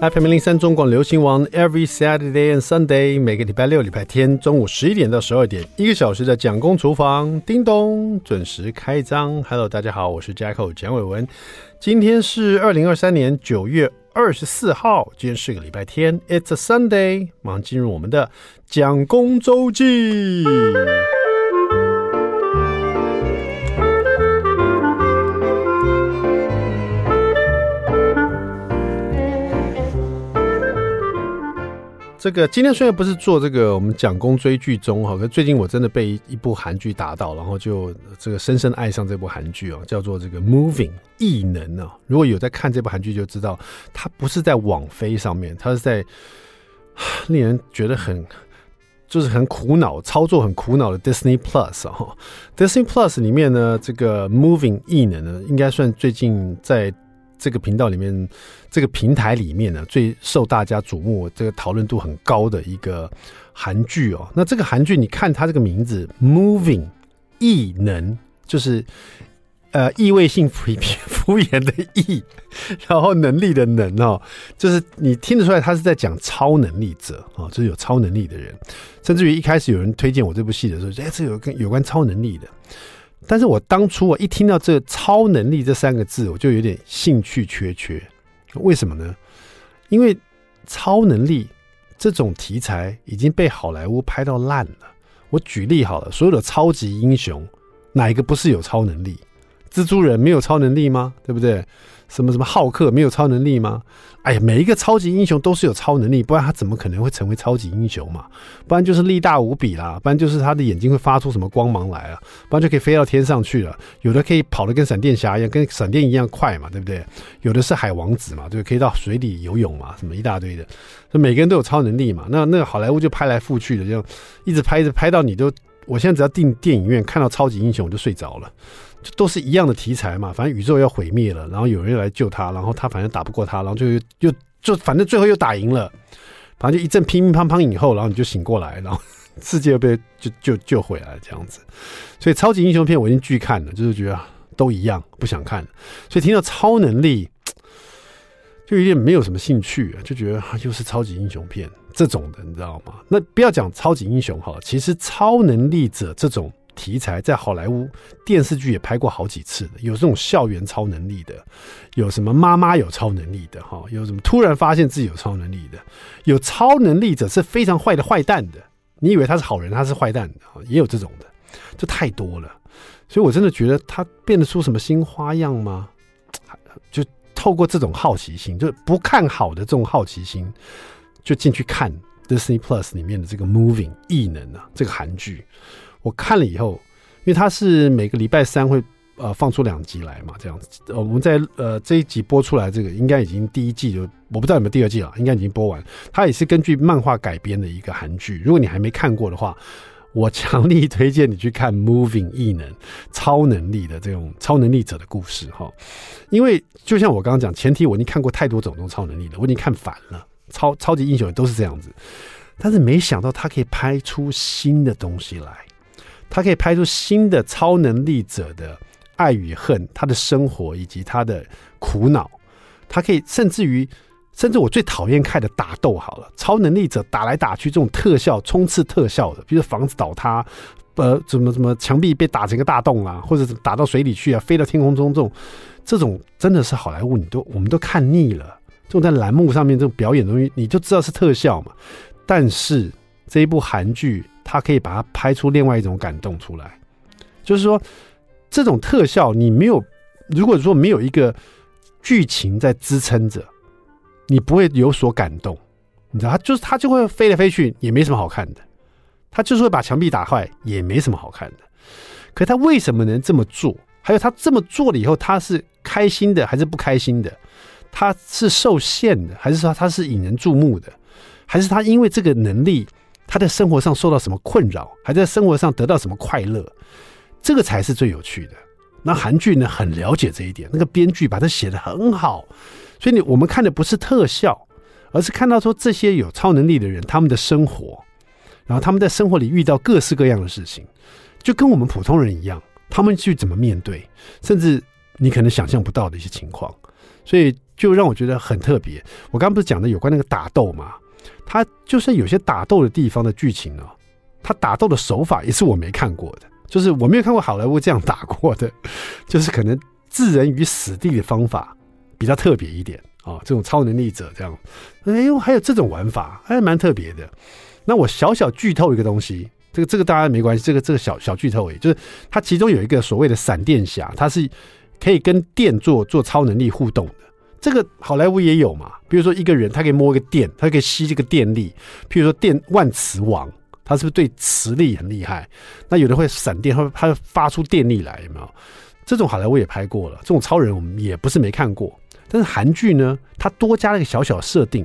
FM 零三中广流行王，Every Saturday and Sunday，每个礼拜六、礼拜天中午十一点到十二点，一个小时的蒋公厨房，叮咚，准时开张。Hello，大家好，我是 Jacko 蒋伟文。今天是二零二三年九月二十四号，今天是个礼拜天，It's a Sunday，马上进入我们的蒋公周记。这个今天虽然不是做这个我们讲公追剧中哈，可最近我真的被一部韩剧打到，然后就这个深深爱上这部韩剧哦，叫做这个 Moving 异能啊。如果有在看这部韩剧，就知道它不是在网飞上面，它是在 令人觉得很就是很苦恼、操作很苦恼的 Disney Plus 啊。Disney Plus 里面呢，这个 Moving 异能呢，应该算最近在。这个频道里面，这个平台里面呢，最受大家瞩目、这个讨论度很高的一个韩剧哦。那这个韩剧，你看它这个名字 “Moving” 异能，就是呃意味性 敷敷衍的异，然后能力的能哦，就是你听得出来，他是在讲超能力者哦，就是有超能力的人。甚至于一开始有人推荐我这部戏的时候，哎，这有跟有关超能力的。但是我当初我一听到这“超能力”这三个字，我就有点兴趣缺缺。为什么呢？因为超能力这种题材已经被好莱坞拍到烂了。我举例好了，所有的超级英雄，哪一个不是有超能力？蜘蛛人没有超能力吗？对不对？什么什么浩克没有超能力吗？哎呀，每一个超级英雄都是有超能力，不然他怎么可能会成为超级英雄嘛？不然就是力大无比啦，不然就是他的眼睛会发出什么光芒来啊，不然就可以飞到天上去了。有的可以跑得跟闪电侠一样，跟闪电一样快嘛，对不对？有的是海王子嘛，对，可以到水里游泳嘛，什么一大堆的。所以每个人都有超能力嘛。那那个好莱坞就拍来覆去的，就一直拍，一直拍到你都，我现在只要进电影院看到超级英雄我就睡着了。都是一样的题材嘛，反正宇宙要毁灭了，然后有人来救他，然后他反正打不过他，然后就又就反正最后又打赢了，反正就一阵乒乒乓乓以后，然后你就醒过来，然后 世界又被就就救回来这样子。所以超级英雄片我已经拒看了，就是觉得都一样，不想看。所以听到超能力，就有点没有什么兴趣，啊就觉得又是超级英雄片这种的，你知道吗？那不要讲超级英雄哈，其实超能力者这种。题材在好莱坞电视剧也拍过好几次的，有这种校园超能力的，有什么妈妈有超能力的哈，有什么突然发现自己有超能力的，有超能力者是非常坏的坏蛋的，你以为他是好人，他是坏蛋的，也有这种的，这太多了，所以我真的觉得他变得出什么新花样吗？就透过这种好奇心，就不看好的这种好奇心，就进去看 Disney Plus 里面的这个 Moving 异能啊，这个韩剧。我看了以后，因为它是每个礼拜三会呃放出两集来嘛，这样子。我们在呃这一集播出来，这个应该已经第一季就我不知道有没有第二季了，应该已经播完。它也是根据漫画改编的一个韩剧。如果你还没看过的话，我强力推荐你去看《Moving 异能》超能力的这种超能力者的故事哈。因为就像我刚刚讲，前提我已经看过太多种种超能力了，我已经看烦了。超超级英雄都是这样子，但是没想到他可以拍出新的东西来。他可以拍出新的超能力者的爱与恨，他的生活以及他的苦恼。他可以甚至于，甚至我最讨厌看的打斗好了，超能力者打来打去这种特效冲刺特效的，比如房子倒塌，呃，怎么怎么墙壁被打成一个大洞啊，或者打到水里去啊，飞到天空中这种，这种真的是好莱坞，你都我们都看腻了。这种在栏目上面这种表演东西，你就知道是特效嘛。但是这一部韩剧。它可以把它拍出另外一种感动出来，就是说，这种特效你没有，如果说没有一个剧情在支撑着，你不会有所感动。你知道，他就是他就会飞来飞去，也没什么好看的；他就是会把墙壁打坏，也没什么好看的。可他为什么能这么做？还有他这么做了以后，他是开心的还是不开心的？他是受限的，还是说他是引人注目的？还是他因为这个能力？他在生活上受到什么困扰，还在生活上得到什么快乐，这个才是最有趣的。那韩剧呢，很了解这一点，那个编剧把它写得很好，所以你我们看的不是特效，而是看到说这些有超能力的人他们的生活，然后他们在生活里遇到各式各样的事情，就跟我们普通人一样，他们去怎么面对，甚至你可能想象不到的一些情况。所以就让我觉得很特别。我刚不是讲的有关那个打斗吗？他就是有些打斗的地方的剧情、哦，他打斗的手法也是我没看过的，就是我没有看过好莱坞这样打过的，就是可能置人于死地的方法比较特别一点啊、这种超能力者这样，哎呦，还有这种玩法，还蛮特别的。那我小小剧透一个东西。这个这个大家没关系，这个这个小小剧透而已，就是它其中有一个所谓的闪电侠，它是可以跟电做做超能力互动的。这个好莱坞也有嘛，比如说一个人他可以摸一个电，他可以吸这个电力，譬如说电万磁王，他是不是对磁力很厉害？那有的会闪电，他他会发出电力来，有没有？这种好莱坞也拍过了，这种超人我们也不是没看过。但是韩剧呢，它多加了一个小小设定，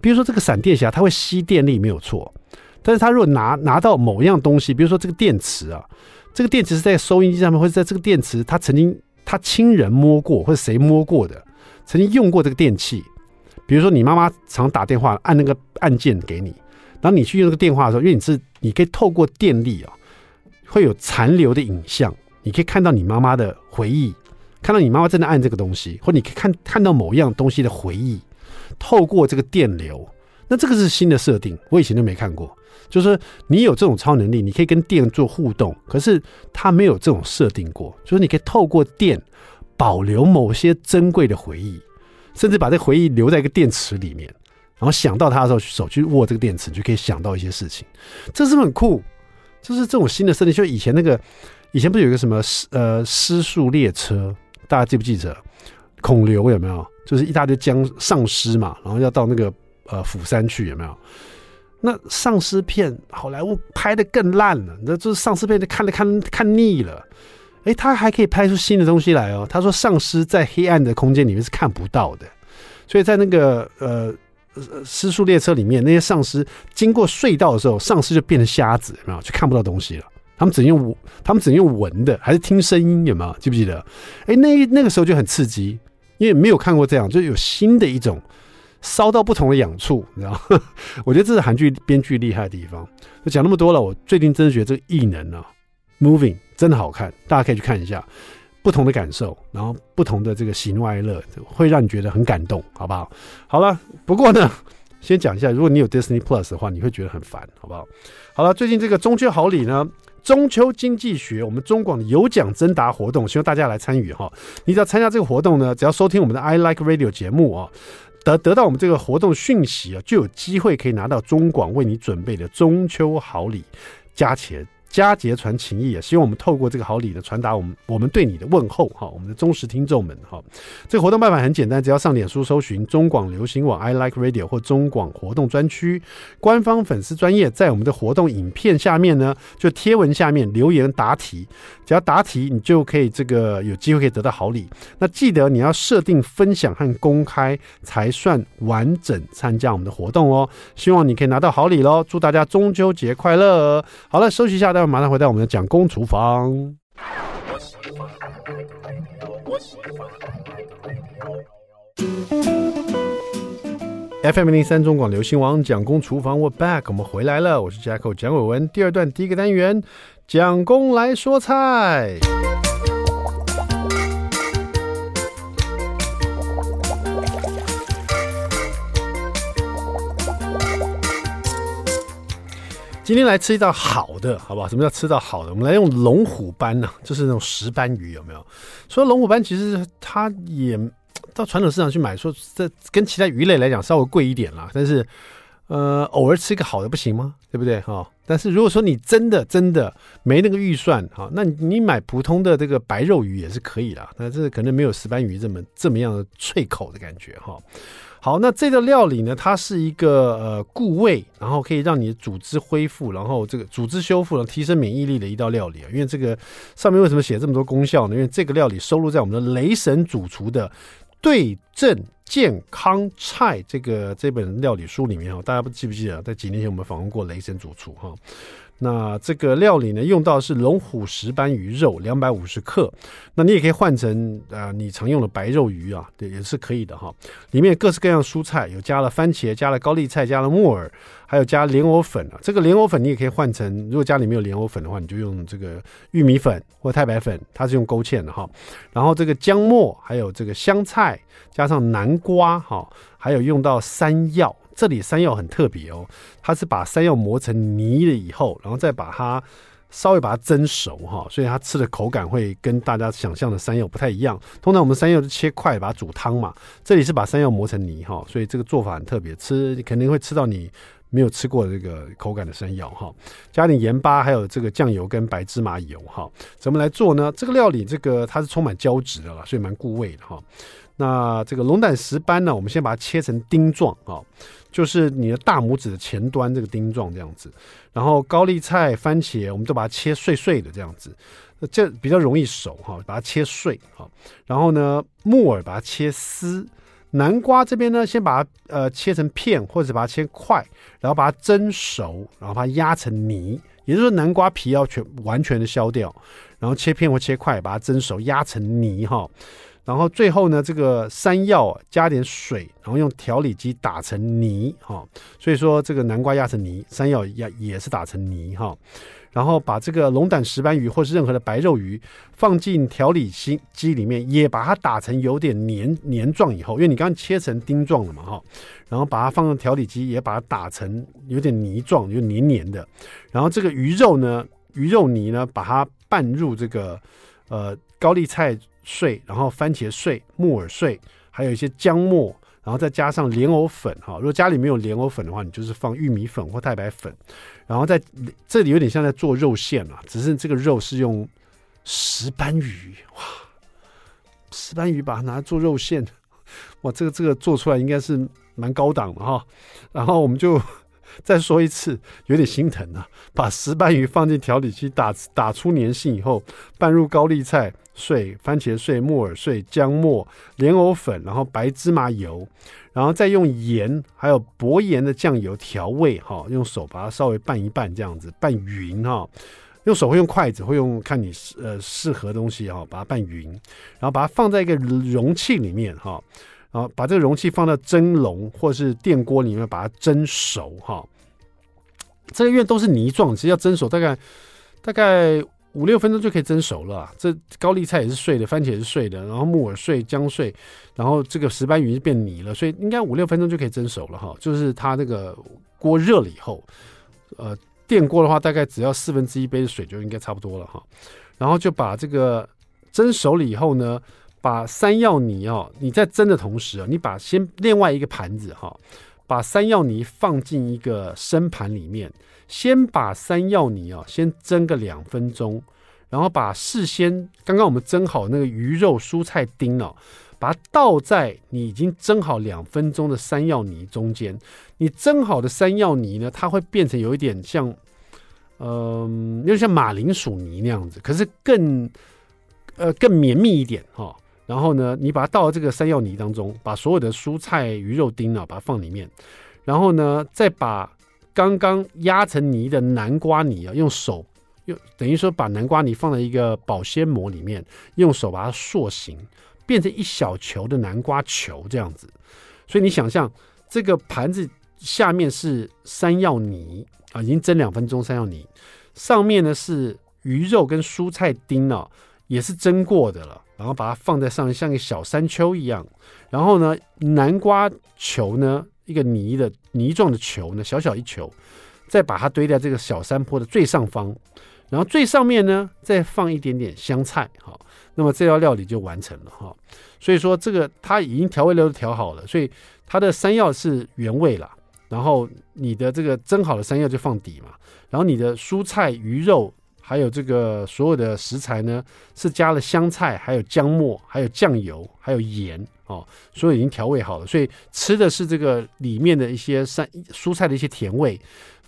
比如说这个闪电侠他会吸电力，没有错。但是他如果拿拿到某样东西，比如说这个电池啊，这个电池是在收音机上面，或者在这个电池，他曾经他亲人摸过，或者谁摸过的，曾经用过这个电器。比如说你妈妈常打电话按那个按键给你，然后你去用这个电话的时候，因为你是你可以透过电力啊，会有残留的影像，你可以看到你妈妈的回忆，看到你妈妈正在按这个东西，或你可以看看到某一样东西的回忆，透过这个电流。那这个是新的设定，我以前都没看过。就是你有这种超能力，你可以跟电做互动，可是它没有这种设定过。就是你可以透过电保留某些珍贵的回忆，甚至把这回忆留在一个电池里面，然后想到它的时候，手去握这个电池，就可以想到一些事情。这是不是很酷？就是这种新的设定。就以前那个，以前不是有一个什么呃失速列车，大家记不记得？孔刘有没有？就是一大堆僵丧尸嘛，然后要到那个。呃，釜山去有没有？那丧尸片好莱坞拍得更烂了，那就是丧尸片就，看得看看腻了。哎，他还可以拍出新的东西来哦。他说，丧尸在黑暗的空间里面是看不到的，所以在那个呃尸速列车里面，那些丧尸经过隧道的时候，丧尸就变成瞎子，有没有？就看不到东西了。他们只能用他们只能用闻的，还是听声音？有没有？记不记得？哎，那那个时候就很刺激，因为没有看过这样，就有新的一种。烧到不同的痒处，你知道？我觉得这是韩剧编剧厉害的地方。就讲那么多了，我最近真的觉得这个异能啊，Moving 真的好看，大家可以去看一下，不同的感受，然后不同的这个喜怒哀乐，会让你觉得很感动，好不好？好了，不过呢，先讲一下，如果你有 Disney Plus 的话，你会觉得很烦，好不好？好了，最近这个中秋好礼呢，中秋经济学，我们中广的有奖征答活动，希望大家来参与哈。你只要参加这个活动呢，只要收听我们的 I Like Radio 节目啊。得得到我们这个活动讯息啊，就有机会可以拿到中广为你准备的中秋好礼，加钱。佳节传情谊啊！希望我们透过这个好礼呢，传达我们我们对你的问候哈，我们的忠实听众们哈。这个活动办法很简单，只要上脸书搜寻中广流行网 I Like Radio 或中广活动专区官方粉丝专页，在我们的活动影片下面呢，就贴文下面留言答题，只要答题，你就可以这个有机会可以得到好礼。那记得你要设定分享和公开才算完整参加我们的活动哦。希望你可以拿到好礼喽！祝大家中秋节快乐！好了，休息一下。马上回到我们的蒋公厨房。FM 零三中广流行王蒋公厨房，We're back，我们回来了。我是 Jacko 蒋伟文。第二段第一个单元，蒋公来说菜。今天来吃一道好的，好不好？什么叫吃到好的？我们来用龙虎斑呢、就是那种石斑鱼，有没有？说龙虎斑其实它也到传统市场去买，说这跟其他鱼类来讲稍微贵一点啦。但是，呃，偶尔吃一个好的不行吗？对不对？哈。但是如果说你真的真的没那个预算，哈，那你买普通的这个白肉鱼也是可以啦。但是可能没有石斑鱼这么这么样的脆口的感觉，哈。好，那这个料理呢，它是一个呃固胃，然后可以让你的组织恢复，然后这个组织修复，然后提升免疫力的一道料理啊。因为这个上面为什么写这么多功效呢？因为这个料理收录在我们的雷神主厨的《对症健康菜》这个这本料理书里面哈。大家不记不记得，在几年前我们访问过雷神主厨哈。那这个料理呢，用到是龙虎石斑鱼肉两百五十克。那你也可以换成啊、你常用的白肉鱼啊，对，也是可以的哈。里面各式各样蔬菜，有加了番茄，加了高丽菜，加了木耳，还有加莲藕粉啊。这个莲藕粉你也可以换成，如果家里没有莲藕粉的话，你就用这个玉米粉或太白粉，它是用勾芡的哈。然后这个姜末，还有这个香菜，加上南瓜哈，还有用到山药。这里山药很特别哦，它是把山药磨成泥了以后，然后再把它稍微把它蒸熟哈，所以它吃的口感会跟大家想象的山药不太一样。通常我们山药是切块把它煮汤嘛，这里是把山药磨成泥哈，所以这个做法很特别，吃肯定会吃到你没有吃过这个口感的山药哈。加点盐巴，还有这个酱油跟白芝麻油哈。怎么来做呢？这个料理这个它是充满胶质的了，所以蛮固味的哈。那这个龙胆石斑呢，我们先把它切成丁状啊，就是你的大拇指的前端这个钉状这样子。然后高丽菜、番茄，我们都把它切碎碎的这样子，这比较容易熟哈，把它切碎哈。然后呢，木耳把它切丝，南瓜这边呢，先把它呃切成片或者把它切块，然后把它蒸熟，然后把它压成泥，也就是说南瓜皮要全完全的削掉，然后切片或切块，把它蒸熟压成泥哈。然后最后呢，这个山药加点水，然后用调理机打成泥哈。所以说这个南瓜压成泥，山药压也是打成泥哈。然后把这个龙胆石斑鱼或是任何的白肉鱼放进调理机机里面，也把它打成有点黏黏状以后，因为你刚刚切成丁状了嘛哈。然后把它放到调理机，也把它打成有点泥状，就黏黏的。然后这个鱼肉呢，鱼肉泥呢，把它拌入这个呃高丽菜。碎，然后番茄碎、木耳碎，还有一些姜末，然后再加上莲藕粉哈。如果家里没有莲藕粉的话，你就是放玉米粉或太白粉。然后在这里有点像在做肉馅了，只是这个肉是用石斑鱼哇，石斑鱼把它拿来做肉馅，哇，这个这个做出来应该是蛮高档的哈。然后我们就。再说一次，有点心疼啊！把石斑鱼放进调理机打打出粘性以后，拌入高丽菜碎、番茄碎、木耳碎、姜末、莲藕粉，然后白芝麻油，然后再用盐还有薄盐的酱油调味哈，用手把它稍微拌一拌，这样子拌匀哈。用手会用筷子，会用看你呃适合的东西哈，把它拌匀，然后把它放在一个容器里面哈。然后把这个容器放到蒸笼或是电锅里面，把它蒸熟哈。这个因为都是泥状，其实要蒸熟大概大概五六分钟就可以蒸熟了。这高丽菜也是碎的，番茄也是碎的，然后木耳碎、姜碎，然后这个石斑鱼是变泥了，所以应该五六分钟就可以蒸熟了哈。就是它那个锅热了以后，呃，电锅的话大概只要四分之一杯的水就应该差不多了哈。然后就把这个蒸熟了以后呢。把山药泥哦，你在蒸的同时啊，你把先另外一个盘子哈，把山药泥放进一个生盘里面，先把山药泥啊先蒸个两分钟，然后把事先刚刚我们蒸好那个鱼肉蔬菜丁哦，把它倒在你已经蒸好两分钟的山药泥中间。你蒸好的山药泥呢，它会变成有一点像，嗯、呃，有点像马铃薯泥那样子，可是更呃更绵密一点哈。然后呢，你把它倒到这个山药泥当中，把所有的蔬菜、鱼肉丁啊，把它放里面。然后呢，再把刚刚压成泥的南瓜泥啊，用手用等于说把南瓜泥放在一个保鲜膜里面，用手把它塑形，变成一小球的南瓜球这样子。所以你想象这个盘子下面是山药泥啊，已经蒸两分钟山药泥，上面呢是鱼肉跟蔬菜丁啊，也是蒸过的了。然后把它放在上面，像个小山丘一样。然后呢，南瓜球呢，一个泥的泥状的球呢，小小一球，再把它堆在这个小山坡的最上方。然后最上面呢，再放一点点香菜，哈。那么这道料理就完成了，哈。所以说这个它已经调味料都调好了，所以它的山药是原味了。然后你的这个蒸好的山药就放底嘛。然后你的蔬菜、鱼肉。还有这个所有的食材呢，是加了香菜，还有姜末，还有酱油，还有盐哦，所以已经调味好了，所以吃的是这个里面的一些山蔬菜的一些甜味。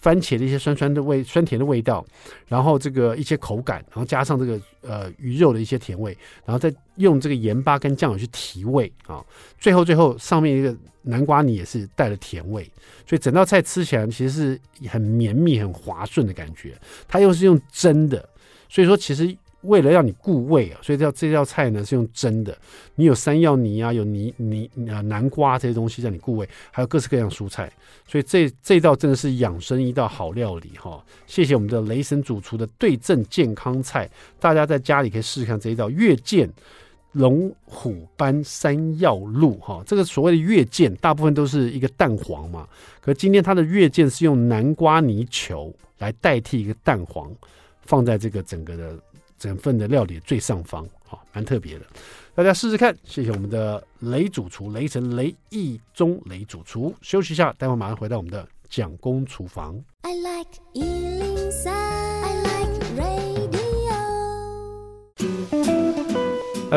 番茄的一些酸酸的味、酸甜的味道，然后这个一些口感，然后加上这个呃鱼肉的一些甜味，然后再用这个盐巴跟酱油去提味啊，最后最后上面一个南瓜泥也是带了甜味，所以整道菜吃起来其实是很绵密、很滑顺的感觉。它又是用蒸的，所以说其实。为了让你固胃啊，所以这道这道菜呢是用蒸的。你有山药泥啊，有泥泥啊南瓜这些东西让你固胃，还有各式各样蔬菜，所以这这道真的是养生一道好料理哈。谢谢我们的雷神主厨的对症健康菜，大家在家里可以试试看这一道月见龙虎斑山药露哈。这个所谓的月见，大部分都是一个蛋黄嘛，可今天它的月见是用南瓜泥球来代替一个蛋黄，放在这个整个的。整份的料理最上方，好，蛮特别的，大家试试看。谢谢我们的雷主厨雷神雷义中雷主厨。休息一下，待会马上回到我们的蒋公厨房。I like 103, I like radio.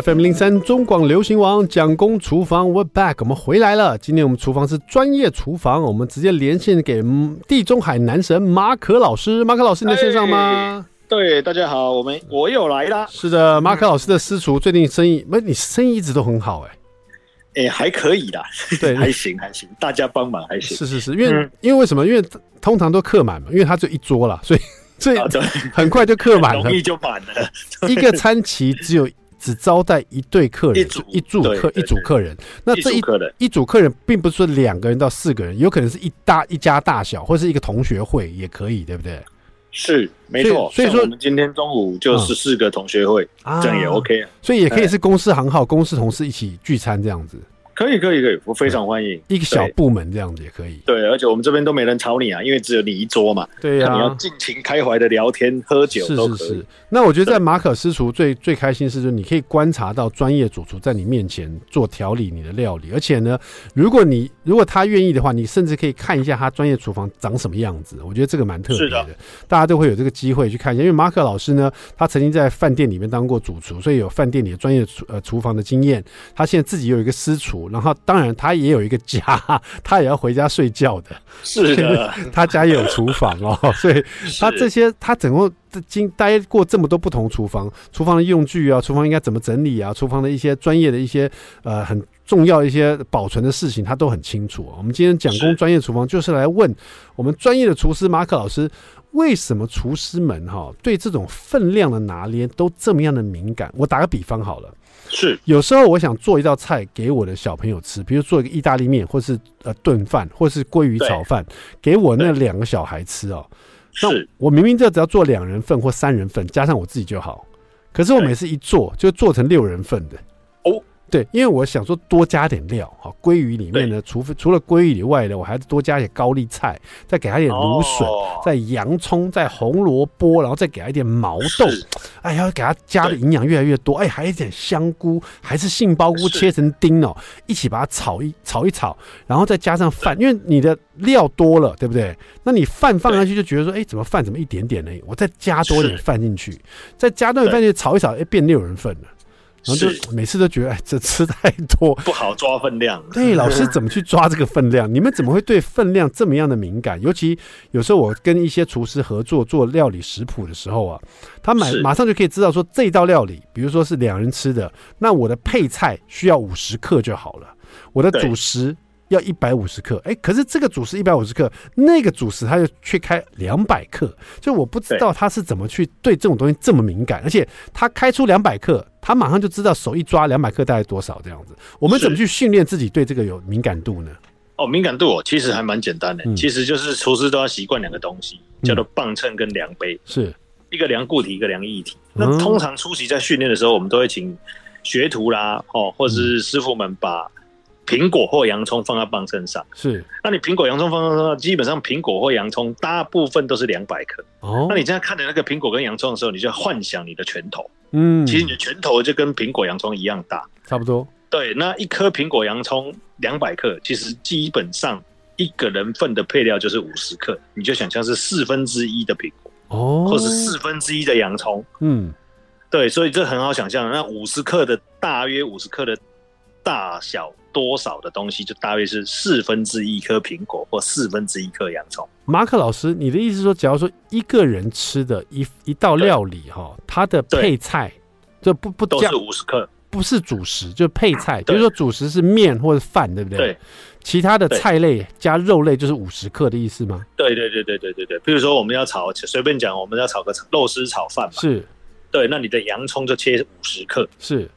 FM 零三中广流行王蒋公厨房，We're back，我们回来了。今天我们厨房是专业厨房，我们直接连线给地中海男神马可老师。马可老师，你在线上吗？对，大家好，我们我又来啦。是的，马克老师的私厨最近生意，不是你生意一直都很好哎、欸，哎还可以啦，对，还行还行，大家帮忙还行。是是是，因为、嗯、因为为什么？因为通常都客满嘛，因为他只有一桌了，所以 所以很快就客满了，容易就满了。一个餐期只有只招待一对客人，一组一组客一组客人。那这一一组客人并不是说两个人到四个人，有可能是一大一家大小，或是一个同学会也可以，对不对？是没错，所以说我们今天中午就是四个同学会，啊、这样也 OK 啊，所以也可以是公司行号、公司同事一起聚餐这样子。可以可以可以，我非常欢迎。一个小部门这样子也可以。对，而且我们这边都没人吵你啊，因为只有你一桌嘛。对呀、啊，你要尽情开怀的聊天、喝酒都可以。是是是。那我觉得在马可私厨最最开心是，就是你可以观察到专业主厨在你面前做调理你的料理，而且呢，如果你如果他愿意的话，你甚至可以看一下他专业厨房长什么样子。我觉得这个蛮特别的，的，大家都会有这个机会去看一下。因为马可老师呢，他曾经在饭店里面当过主厨，所以有饭店里的专业厨呃厨房的经验。他现在自己有一个私厨，然后当然他。他也有一个家，他也要回家睡觉的。是的，他家也有厨房哦，所以他这些他整个经待过这么多不同厨房，厨房的用具啊，厨房应该怎么整理啊，厨房的一些专业的一些呃很重要一些保存的事情，他都很清楚。我们今天讲工专业厨房就是来问我们专业的厨师马可老师，为什么厨师们哈对这种分量的拿捏都这么样的敏感？我打个比方好了。是，有时候我想做一道菜给我的小朋友吃，比如做一个意大利面，或是呃炖饭，或是鲑鱼炒饭，给我那两个小孩吃哦。那我明明这只要做两人份或三人份，加上我自己就好。可是我每次一做，就做成六人份的。哦。对，因为我想说多加点料，哈，鲑鱼里面呢，除非除了鲑鱼以外呢，我还是多加一点高丽菜，再给它一点芦笋，哦、再洋葱，再红萝卜，然后再给它一点毛豆，哎要，给它加的营养越来越多，哎，还有一点香菇，还是杏鲍菇切成丁哦，一起把它炒一炒一炒，然后再加上饭，因为你的料多了，对不对？那你饭放上去就觉得说，哎，怎么饭怎么一点点呢？我再加多点饭进去，再加多点饭进去炒一炒，哎，变六人份了。然后就每次都觉得，哎，这吃太多，不好抓分量。对，老师怎么去抓这个分量？你们怎么会对分量这么样的敏感？尤其有时候我跟一些厨师合作做料理食谱的时候啊，他买马上就可以知道说，这道料理，比如说是两人吃的，那我的配菜需要五十克就好了，我的主食要一百五十克。哎，可是这个主食一百五十克，那个主食他就去开两百克，就我不知道他是怎么去对这种东西这么敏感，而且他开出两百克。他马上就知道手一抓两百克大概多少这样子。我们怎么去训练自己对这个有敏感度呢？哦，敏感度哦，其实还蛮简单的。嗯、其实就是厨师都要习惯两个东西，叫做磅秤跟量杯，是一个量固体，一个量液体。嗯、那通常初期在训练的时候，我们都会请学徒啦，哦，或者是师傅们把苹果或洋葱放在磅秤上。是，那你苹果、洋葱放在上，基本上苹果或洋葱大部分都是两百克。哦，那你现在看的那个苹果跟洋葱的时候，你就要幻想你的拳头。嗯，其实你的拳头就跟苹果、洋葱一样大，差不多。对，那一颗苹果、洋葱两百克，其实基本上一个人份的配料就是五十克，你就想象是四分之一的苹果哦，或是四分之一的洋葱。嗯，对，所以这很好想象。那五十克的大约五十克的大小多少的东西，就大约是四分之一颗苹果或四分之一颗洋葱。马克老师，你的意思是说，假如说一个人吃的一一道料理哈，它的配菜就不不都是五十克，不是主食，就是配菜。比如说主食是面或者饭，对不对？对。其他的菜类加肉类就是五十克的意思吗？对对对对对对对。比如说我们要炒，随便讲，我们要炒个肉丝炒饭嘛。是。对，那你的洋葱就切五十克。是。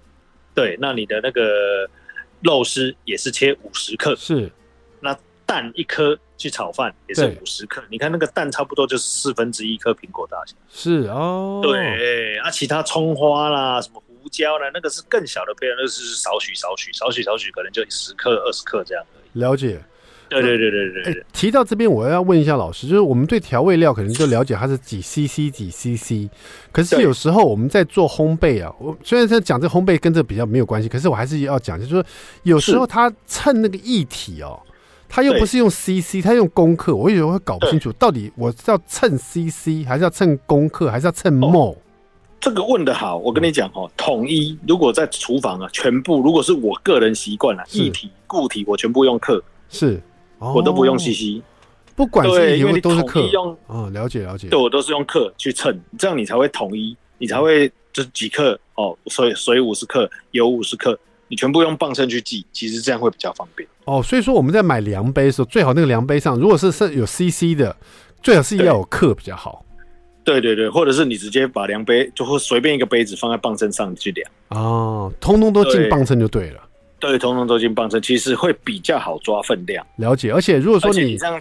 对，那你的那个肉丝也是切五十克。是。那蛋一颗去炒饭也是五十克。你看那个蛋差不多就是四分之一颗苹果大小。是哦。对，啊，其他葱花啦什么。胡椒啦？那个是更小的配料，那个是少许少许少许少许，可能就十克二十克这样而已。了解。对对对对对。提到这边，我要问一下老师，就是我们对调味料可能就了解它是几 CC 几 CC，可是有时候我们在做烘焙啊，我虽然在讲这烘焙跟这比较没有关系，可是我还是要讲，就是说有时候它称那个液体哦，他又不是用 CC，他用公克，我有时候会搞不清楚，到底我是要称 CC 还是要称公克，还是要称 mol？、哦这个问的好，我跟你讲哦，统一如果在厨房啊，全部如果是我个人习惯了，液体、固体我全部用克，是，哦、我都不用 CC，不管是对，因为你都是克用，哦，了解了解，对我都是用克去称，这样你才会统一，你才会就是几克哦，水水五十克，油五十克，你全部用磅秤去记，其实这样会比较方便。哦，所以说我们在买量杯的时候，最好那个量杯上如果是是有 CC 的，最好是要有克比较好。对对对，或者是你直接把量杯，就会随便一个杯子放在磅秤上去量哦，通通都进磅秤就对了。对，通通都进磅秤，其实会比较好抓分量。了解，而且如果说你，你这样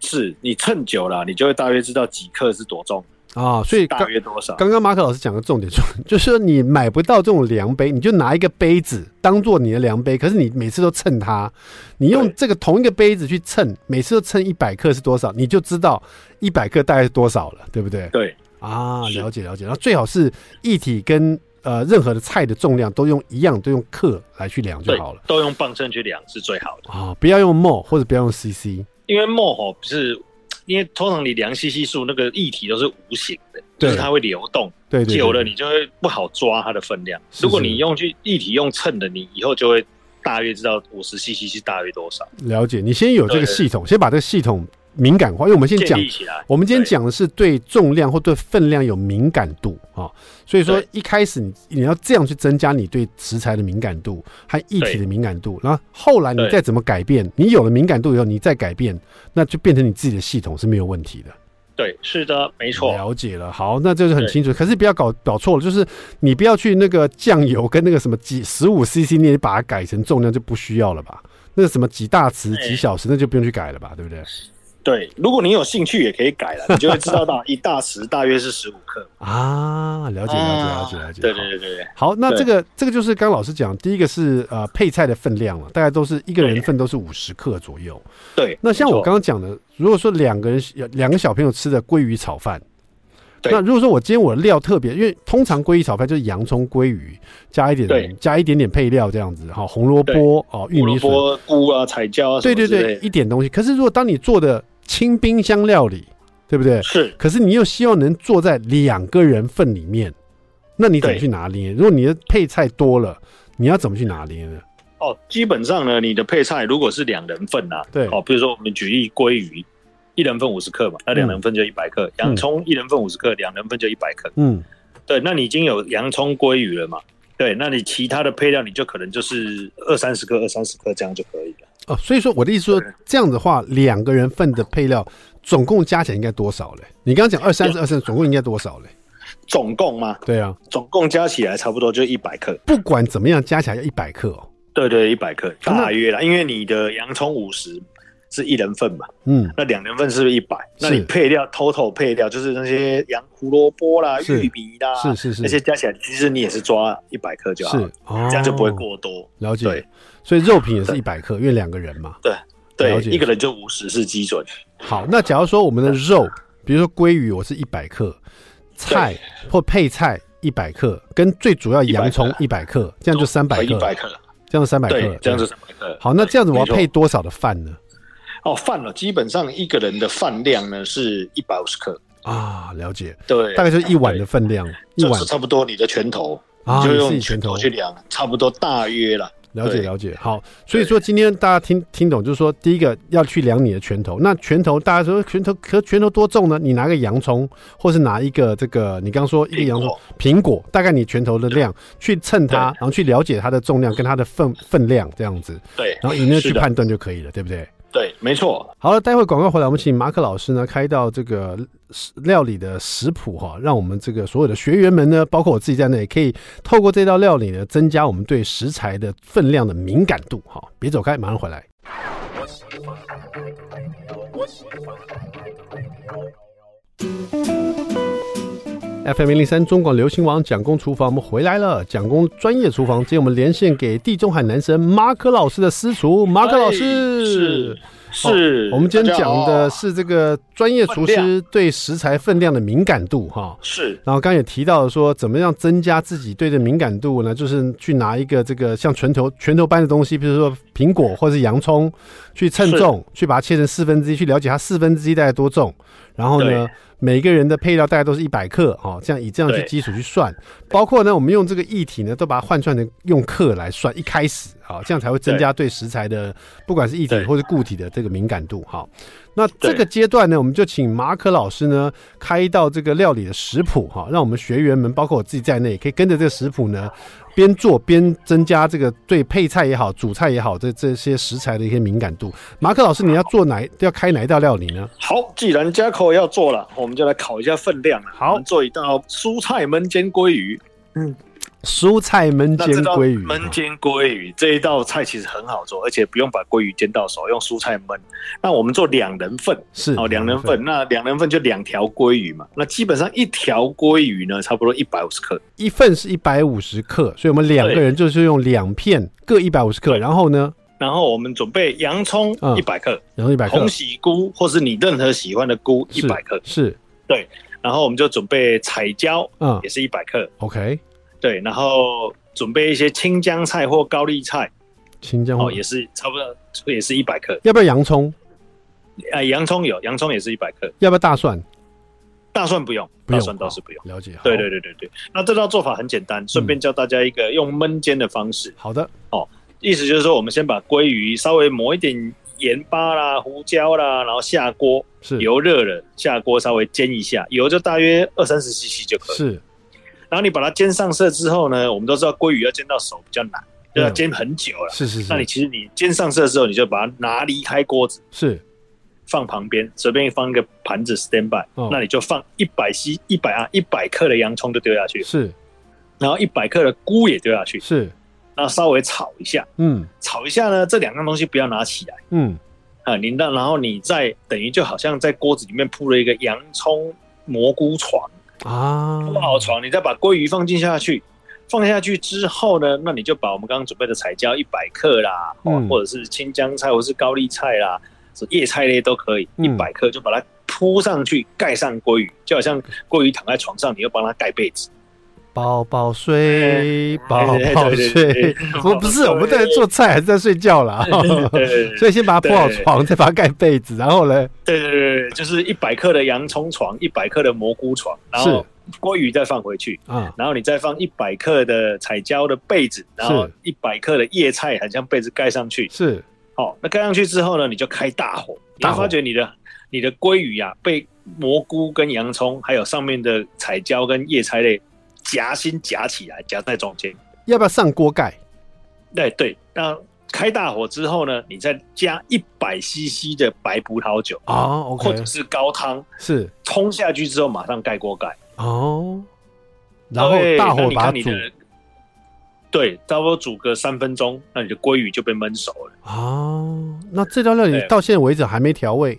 是你称久了，你就会大约知道几克是多重。啊，所以大约多少？刚刚马可老师讲的重点就 就是说，你买不到这种量杯，你就拿一个杯子当做你的量杯，可是你每次都称它，你用这个同一个杯子去称，每次都称一百克是多少，你就知道一百克大概是多少了，对不对？对啊，了解了解。然后最好是一体跟呃任何的菜的重量都用一样，都用克来去量就好了，都用磅秤去量是最好的啊，不要用 mol 或者不要用 cc，因为 mol 吼是。因为通常你量 CC 数，那个液体都是无形的，就是它会流动，对，久了你就会不好抓它的分量。如果你用去液体用秤的，你以后就会大约知道五十 CC 是大约多少。了解，你先有这个系统，先把这个系统敏感化，因为我们先讲，我们今天讲的是对重量或对分量有敏感度啊。所以说，一开始你你要这样去增加你对食材的敏感度和液体的敏感度，然后后来你再怎么改变，你有了敏感度以后，你再改变，那就变成你自己的系统是没有问题的。对，是的，没错。了解了，好，那这是很清楚。可是不要搞搞错了，就是你不要去那个酱油跟那个什么几十五 CC，你也把它改成重量就不需要了吧？那个什么几大匙几小时，那就不用去改了吧？对不对？对，如果你有兴趣，也可以改了，你就会知道到一大匙大约是十五克 啊。了解，了解，了解，了解。对，对，对，对，对。好，那这个这个就是刚老师讲，第一个是呃配菜的分量了，大概都是一个人份都是五十克左右。对。那像我刚刚讲的，如果说两个人两个小朋友吃的鲑鱼炒饭，那如果说我今天我的料特别，因为通常鲑鱼炒饭就是洋葱、鲑鱼加一点加一点点配料这样子，哈，红萝卜哦，玉米笋、菇啊、彩椒啊，对对对，一点东西。可是如果当你做的轻冰箱料理，对不对？是。可是你又希望能做在两个人份里面，那你怎么去拿捏？如果你的配菜多了，你要怎么去拿捏呢？哦，基本上呢，你的配菜如果是两人份呐、啊，对，哦，比如说我们举例鲑鱼，一人份五十克嘛，那两人份就一百克；嗯、洋葱一人份五十克，两人份就一百克。嗯，对，那你已经有洋葱鲑鱼了嘛？对，那你其他的配料你就可能就是二三十克、二三十克这样就可以了。哦，所以说我的意思说，这样的话，两个人份的配料总共加起来应该多少嘞？你刚刚讲二三十二三，总共应该多少嘞？总共吗？对啊，总共加起来差不多就一百克。不管怎么样，加起来要一百克哦。对对，一百克大约啦，因为你的洋葱五十是一人份嘛，嗯，那两人份是不是一百？那你配料 total 配料就是那些洋胡萝卜啦、玉米啦，是是是，那些加起来，其实你也是抓一百克就好，是这样就不会过多。了解。对。所以肉品也是一百克，因为两个人嘛。对对，一个人就五十是基准。好，那假如说我们的肉，比如说鲑鱼，我是一百克，菜或配菜一百克，跟最主要洋葱一百克，这样就三百克。一百克，这样三百克，这样就三百克。好，那这样子我要配多少的饭呢？哦，饭了，基本上一个人的饭量呢是一百五十克啊，了解。对，大概就是一碗的分量，一碗差不多你的拳头，你就用拳头去量，差不多大约了。了解了解。好，所以说今天大家听听懂，就是说第一个要去量你的拳头。那拳头大家说拳头可拳头多重呢？你拿个洋葱，或是拿一个这个你刚刚说一个洋葱苹果，大概你拳头的量去称它，然后去了解它的重量跟它的分分量这样子。对，然后以那去判断就可以了，对不对？对，没错。好了，待会广告回来，我们请马可老师呢开到这个料理的食谱哈，让我们这个所有的学员们呢，包括我自己在内，可以透过这道料理呢，增加我们对食材的分量的敏感度哈。别走开，马上回来。FM 零零三中广流行网蒋公厨房，我们回来了。蒋公专业厨房，今天我们连线给地中海男神马可老师的私厨马可老师。是是、哦，我们今天讲的是这个专业厨师对食材分量的敏感度哈。是。然后刚刚也提到了说，怎么样增加自己对的敏感度呢？就是去拿一个这个像拳头拳头般的东西，比如说苹果或者是洋葱，去称重，去把它切成四分之一，去了解它四分之一大概多重。然后呢，每个人的配料大概都是一百克哦，这样以这样去基础去算，包括呢，我们用这个液体呢，都把它换算成用克来算。一开始啊，这样才会增加对食材的不管是液体或是固体的这个敏感度哈。那这个阶段呢，我们就请马可老师呢开一道这个料理的食谱哈，让我们学员们，包括我自己在内，可以跟着这个食谱呢。边做边增加这个对配菜也好、主菜也好，这这些食材的一些敏感度。马可老师，你要做哪要开哪一道料理呢？好，既然家口要做了，我们就来考一下分量。好，做一道蔬菜焖煎鲑鱼。嗯。蔬菜焖煎鲑鱼，焖煎鲑鱼这一道菜其实很好做，而且不用把鲑鱼煎到熟，用蔬菜焖。那我们做两人份，是哦，两人份。那两人份就两条鲑鱼嘛。那基本上一条鲑鱼呢，差不多一百五十克，一份是一百五十克，所以我们两个人就是用两片各一百五十克。然后呢，然后我们准备洋葱一百克，然后一百克，红喜菇或是你任何喜欢的菇一百克，是对。然后我们就准备彩椒，嗯，也是一百克，OK。对，然后准备一些青江菜或高丽菜，青江哦也是差不多，也是一百克。要不要洋葱？哎，洋葱有，洋葱也是一百克。要不要大蒜？大蒜不用，不用大蒜倒是不用。了解。对对对对对。那这道做法很简单，顺便教大家一个用焖煎的方式。好的。哦，意思就是说，我们先把鲑鱼稍微抹一点盐巴啦、胡椒啦，然后下锅，是油热了，下锅稍微煎一下，油就大约二三十 CC 就可以。是。然后你把它煎上色之后呢，我们都知道鲑鱼要煎到熟比较难，就要煎很久了。是是是。那你其实你煎上色之后，你就把它拿离开锅子，是放旁边，随便放一个盘子 stand by。哦。那你就放一百 c 一百啊一百克的洋葱就丢下去，是。然后一百克的菇也丢下去，是。然后稍微炒一下，嗯，炒一下呢，这两样东西不要拿起来，嗯，啊，你那然后你再等于就好像在锅子里面铺了一个洋葱蘑菇床。啊，铺好床，你再把鲑鱼放进下去，放下去之后呢，那你就把我们刚刚准备的彩椒一百克啦，嗯，或者是青江菜，或者是高丽菜啦，是叶菜类都可以，一百克就把它铺上去，盖上鲑鱼，就好像鲑鱼躺在床上，你又帮它盖被子。宝宝睡，宝宝睡。我不是，我们在做菜还是在睡觉啦？所以先把它铺好床，再把它盖被子，然后呢？对对对，就是一百克的洋葱床，一百克的蘑菇床，然后鲑鱼再放回去啊，然后你再放一百克的彩椒的被子，然后一百克的叶菜，很像被子盖上去。是，好，那盖上去之后呢，你就开大火，你会发觉你的你的鲑鱼呀，被蘑菇跟洋葱，还有上面的彩椒跟叶菜类。夹心夹起来，夹在中间。要不要上锅盖？对对，那开大火之后呢，你再加一百 CC 的白葡萄酒啊或者是高汤，是冲下去之后马上盖锅盖哦。然后大火把你的，对，差不多煮个三分钟，那你的鲑鱼就被焖熟了。哦，那这道料理到现在为止还没调味？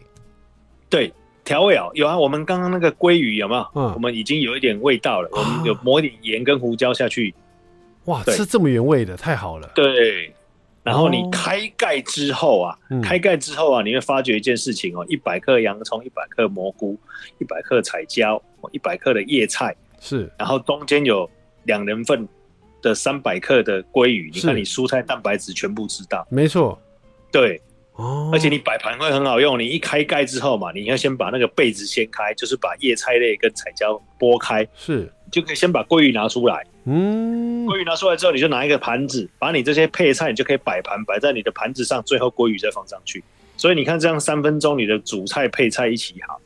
对。调味哦，有啊，我们刚刚那个鲑鱼有没有？嗯，我们已经有一点味道了，啊、我们有抹一点盐跟胡椒下去。哇，吃这么原味的，太好了。对，然后你开盖之后啊，哦、开盖之后啊，你会发觉一件事情哦，一百克洋葱，一百克蘑菇，一百克彩椒，一百克的叶菜，是，然后中间有两人份的三百克的鲑鱼，你看你蔬菜蛋白质全部吃到，没错，对。哦，而且你摆盘会很好用。你一开盖之后嘛，你要先把那个被子掀开，就是把叶菜类跟彩椒剥开，是，就可以先把鲑鱼拿出来，嗯，鲑鱼拿出来之后，你就拿一个盘子，把你这些配菜，你就可以摆盘摆在你的盘子上，最后鲑鱼再放上去。所以你看，这样三分钟，你的主菜配菜一起好。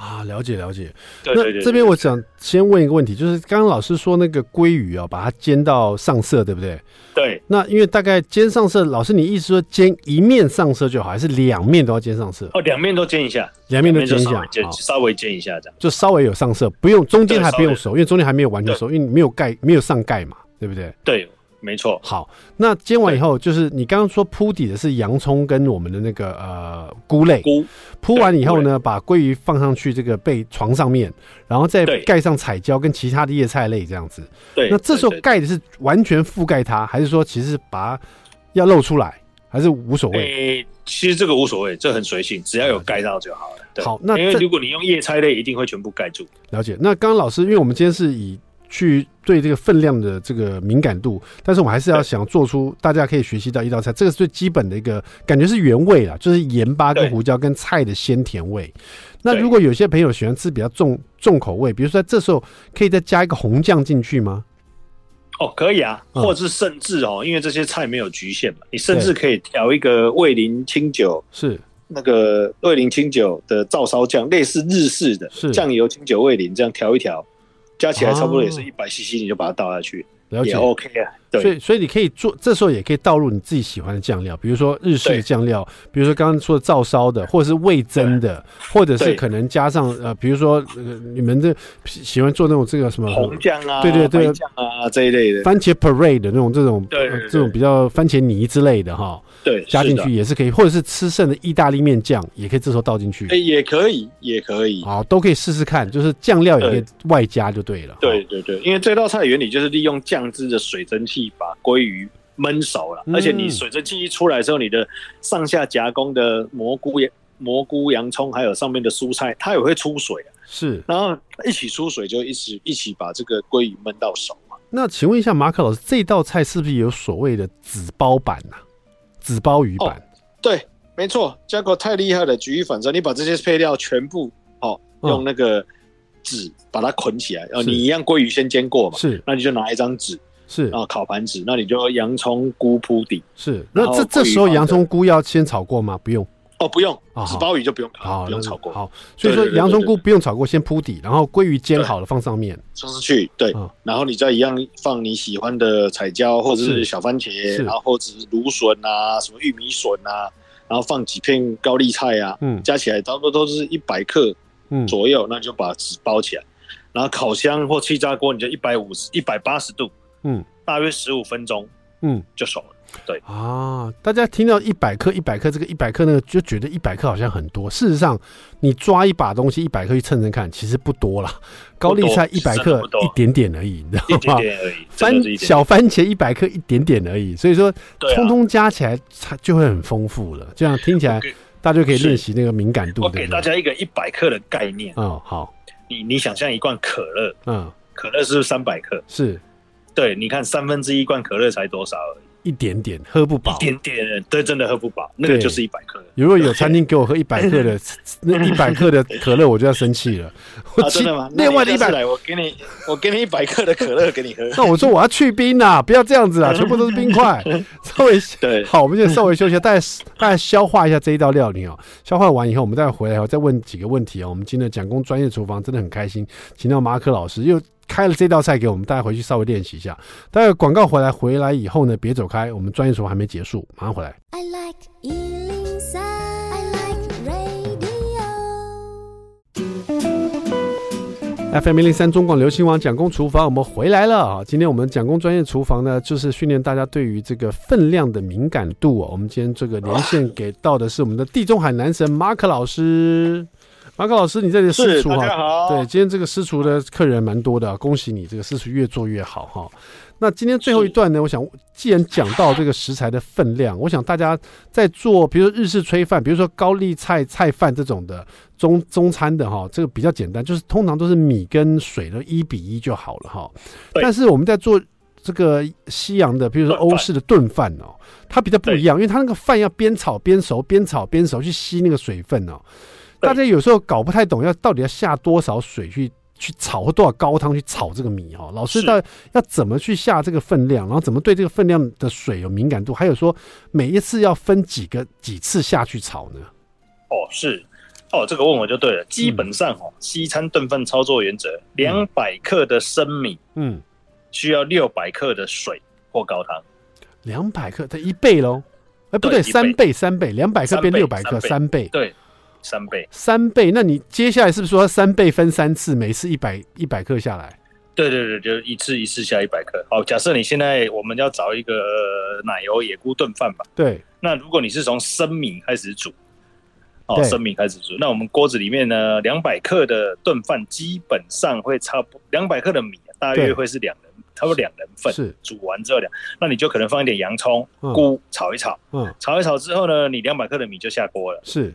啊，了解了解。对对对，对，那这边我想先问一个问题，就是刚刚老师说那个鲑鱼啊，把它煎到上色，对不对？对。那因为大概煎上色，老师你意思说煎一面上色就好，还是两面都要煎上色？哦，两面都煎一下，两面都煎一下，稍微煎一下这样，就稍微有上色，不用中间还不用熟，因为中间还没有完全熟，因为没有盖，没有上盖嘛，对不对？对。没错，好，那煎完以后，就是你刚刚说铺底的是洋葱跟我们的那个呃菇类，菇铺完以后呢，把鲑鱼放上去这个被床上面，然后再盖上彩椒跟其他的叶菜类这样子。对，那这时候盖的是完全覆盖它，还是说其实把它要露出来，还是无所谓？欸，其实这个无所谓，这很随性，只要有盖到就好了。对，好，那因为如果你用叶菜类，一定会全部盖住。了解。那刚刚老师，因为我们今天是以。去对这个分量的这个敏感度，但是我们还是要想做出大家可以学习到一道菜，这个是最基本的一个感觉是原味啦，就是盐巴跟胡椒跟菜的鲜甜味。那如果有些朋友喜欢吃比较重重口味，比如说这时候可以再加一个红酱进去吗？哦，可以啊，或者是甚至哦，因为这些菜没有局限嘛，你甚至可以调一个味淋清酒，是那个味淋清酒的照烧酱，类似日式的酱油清酒味淋这样调一调。加起来差不多也是一百 CC，你就把它倒下去，也 OK 啊。对，所以所以你可以做，这时候也可以倒入你自己喜欢的酱料，比如说日式的酱料，比如说刚刚说的照烧的，或者是味增的，或者是可能加上呃，比如说呃你们这喜欢做那种这个什么红酱啊，对对对，酱啊这一类的，番茄 parade 的那种这种对这种比较番茄泥之类的哈，对，加进去也是可以，或者是吃剩的意大利面酱也可以这时候倒进去，哎，也可以，也可以，好，都可以试试看，就是酱料也可以外加就对了，对对对，因为这道菜原理就是利用酱汁的水蒸气把鲑鱼。焖熟了，而且你水蒸气一出来之后，你的上下夹攻的蘑菇、蘑菇、洋葱，还有上面的蔬菜，它也会出水。是，然后一起出水，就一起一起把这个鲑鱼焖到熟嘛。那请问一下，马可老师，这道菜是不是有所谓的纸包版呐、啊？纸包鱼版？哦、对，没错。加国太厉害了，举一反三，你把这些配料全部哦，用那个纸把它捆起来。哦，你一样鲑鱼先煎过嘛？是，那你就拿一张纸。是啊，烤盘子，那你就洋葱菇铺底。是，那这这时候洋葱菇要先炒过吗？不用哦，不用啊，纸包鱼就不用烤，不用炒过。好，所以说洋葱菇不用炒过，先铺底，然后鲑鱼煎好了放上面，放上去。对，然后你再一样放你喜欢的彩椒或者是小番茄，然后或者是芦笋啊，什么玉米笋啊，然后放几片高丽菜啊，嗯，加起来差不多都是一百克左右，那就把纸包起来，然后烤箱或气炸锅，你就一百五十、一百八十度。嗯，大约十五分钟，嗯，就熟了。对啊，大家听到一百克、一百克，这个一百克那个就觉得一百克好像很多。事实上，你抓一把东西一百克去称称看，其实不多啦。高丽菜一百克一点点而已，你知道吗？一点点而已。番小番茄一百克一点点而已。所以说，通通加起来它就会很丰富了。这样听起来，大家就可以练习那个敏感度。我给大家一个一百克的概念。嗯，好。你你想象一罐可乐，嗯，可乐是三百克，是。对，你看三分之一罐可乐才多少而已，一点点喝不饱，一点点，对，真的喝不饱，那个就是一百克。如果有餐厅给我喝一百克的，那一百克的可乐，我就要生气了。啊，真的吗？另外的一百，我给你，我给你一百克的可乐给你喝。那我说我要去冰呐，不要这样子啊，全部都是冰块。稍微 对，好，我们就稍微休息，大家大家消化一下这一道料理哦。消化完以后，我们再回来以后再问几个问题啊。我们今天的蒋公专业厨房真的很开心，请到马可老师又。开了这道菜给我们，大家回去稍微练习一下。待会广告回来，回来以后呢，别走开，我们专业厨房还没结束，马上回来。I like 103, I like radio. FM 一零三中广流行网蒋工厨房，我们回来了啊！今天我们蒋工专业厨房呢，就是训练大家对于这个分量的敏感度啊。我们今天这个连线给到的是我们的地中海男神马可老师。马可老师，你这里私厨哈？对，今天这个私厨的客人蛮多的，啊，恭喜你，这个私厨越做越好哈。那今天最后一段呢，我想既然讲到这个食材的分量，我想大家在做，比如说日式炊饭，比如说高丽菜菜饭这种的中中餐的哈，这个比较简单，就是通常都是米跟水的一比一就好了哈。但是我们在做这个西洋的，比如说欧式的炖饭哦，它比较不一样，因为它那个饭要边炒边熟，边炒边熟去吸那个水分哦。大家有时候搞不太懂，要到底要下多少水去去炒或多少高汤去炒这个米哈？老师，到要怎么去下这个分量，然后怎么对这个分量的水有敏感度？还有说每一次要分几个几次下去炒呢？哦，是哦，这个问我就对了。基本上哦，西餐炖饭操作原则：两百克的生米，嗯，需要六百克的水或高汤。两百克，它一倍喽？哎，不对，三倍，三倍，两百克变六百克，三倍，对。三倍，三倍。那你接下来是不是说三倍分三次，每次一百一百克下来？对对对，就一次一次下一百克。好，假设你现在我们要找一个奶油野菇炖饭吧。对。那如果你是从生米开始煮，哦，生米开始煮，那我们锅子里面呢，两百克的炖饭基本上会差不，两百克的米大约会是两人，差不多两人份。是。煮完之后两，那你就可能放一点洋葱、菇炒一炒。嗯。炒一炒之后呢，你两百克的米就下锅了。是。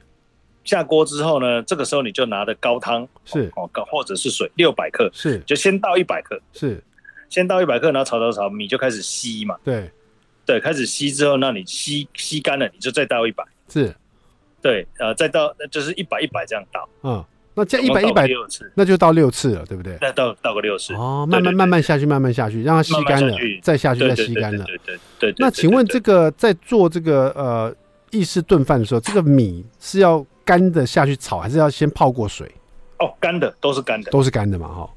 下锅之后呢，这个时候你就拿的高汤是。哦，高或者是水六百克是，就先倒一百克是，先倒一百克，然后炒炒炒，米就开始吸嘛，对。对，开始吸之后，那你吸吸干了，你就再倒一百。是，对，呃，再倒就是一百一百这样倒，嗯，那这样一百一百六次，那就倒六次了，对不对？再倒倒个六次哦，慢慢慢慢下去，慢慢下去，让它吸干了，再下去再吸干了，对对对。那请问这个在做这个呃意式炖饭的时候，这个米是要？干的下去炒，还是要先泡过水？哦，干的都是干的，都是干的嘛，哈。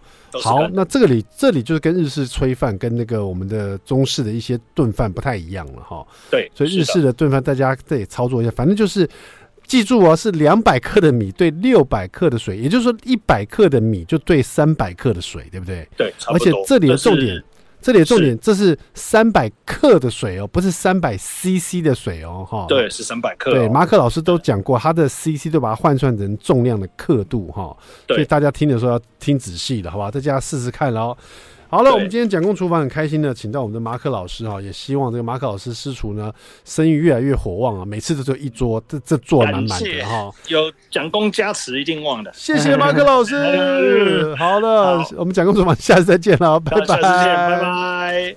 好，那这个里这里就是跟日式炊饭跟那个我们的中式的一些炖饭不太一样了，哈。对，所以日式的炖饭大家得操作一下，反正就是记住哦，是两百克的米对六百克的水，也就是说一百克的米就对三百克的水，对不对？对，而且这里的重点。这里的重点，这是三百克的水哦，不是三百 CC 的水哦，哈。对，是三百克。对，马克老师都讲过，他的 CC 都把它换算成重量的刻度哈。所以大家听的时候要听仔细了，好吧？大家试试看喽。好了，我们今天蒋公厨房很开心的请到我们的马可老师哈，也希望这个马可老师师厨呢生意越来越火旺啊，每次都做一桌，这这做满满的哈。有蒋公加持，一定旺的。谢谢马可老师。好的，我们蒋公厨房下次再见了，拜拜。拜拜。